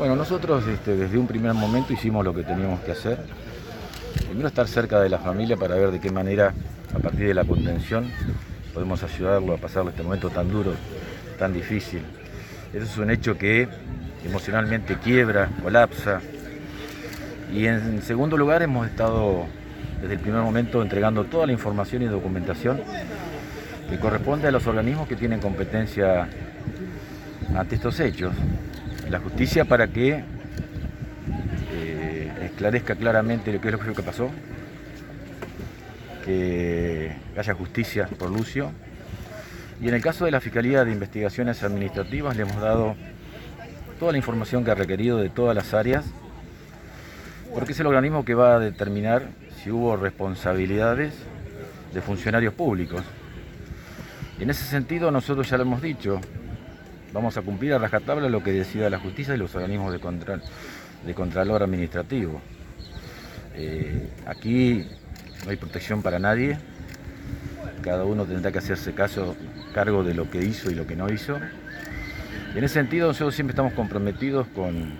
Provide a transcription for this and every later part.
Bueno, nosotros este, desde un primer momento hicimos lo que teníamos que hacer. Primero estar cerca de la familia para ver de qué manera, a partir de la contención, podemos ayudarlo a pasar este momento tan duro, tan difícil. Eso es un hecho que emocionalmente quiebra, colapsa. Y en segundo lugar hemos estado desde el primer momento entregando toda la información y documentación que corresponde a los organismos que tienen competencia ante estos hechos. La justicia para que eh, esclarezca claramente lo que es lo que pasó, que haya justicia por Lucio. Y en el caso de la Fiscalía de Investigaciones Administrativas le hemos dado toda la información que ha requerido de todas las áreas, porque es el organismo que va a determinar si hubo responsabilidades de funcionarios públicos. Y en ese sentido nosotros ya lo hemos dicho, vamos a cumplir a rajatabla lo que decida la justicia y los organismos de control, de contralor administrativo. Eh, aquí no hay protección para nadie, cada uno tendrá que hacerse caso, cargo de lo que hizo y lo que no hizo. Y en ese sentido nosotros siempre estamos comprometidos con,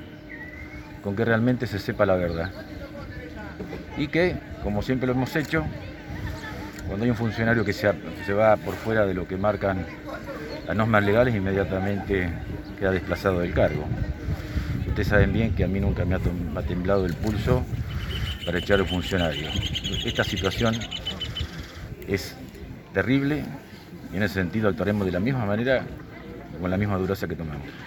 que realmente se sepa la verdad. Y que, como siempre lo hemos hecho, cuando hay un funcionario que se va por fuera de lo que marcan las normas legales, inmediatamente queda desplazado del cargo. Ustedes saben bien que a mí nunca me ha, temblado el pulso para echar a un funcionario. Esta situación es terrible y en ese sentido actuaremos de la misma manera con la misma dureza que tomamos.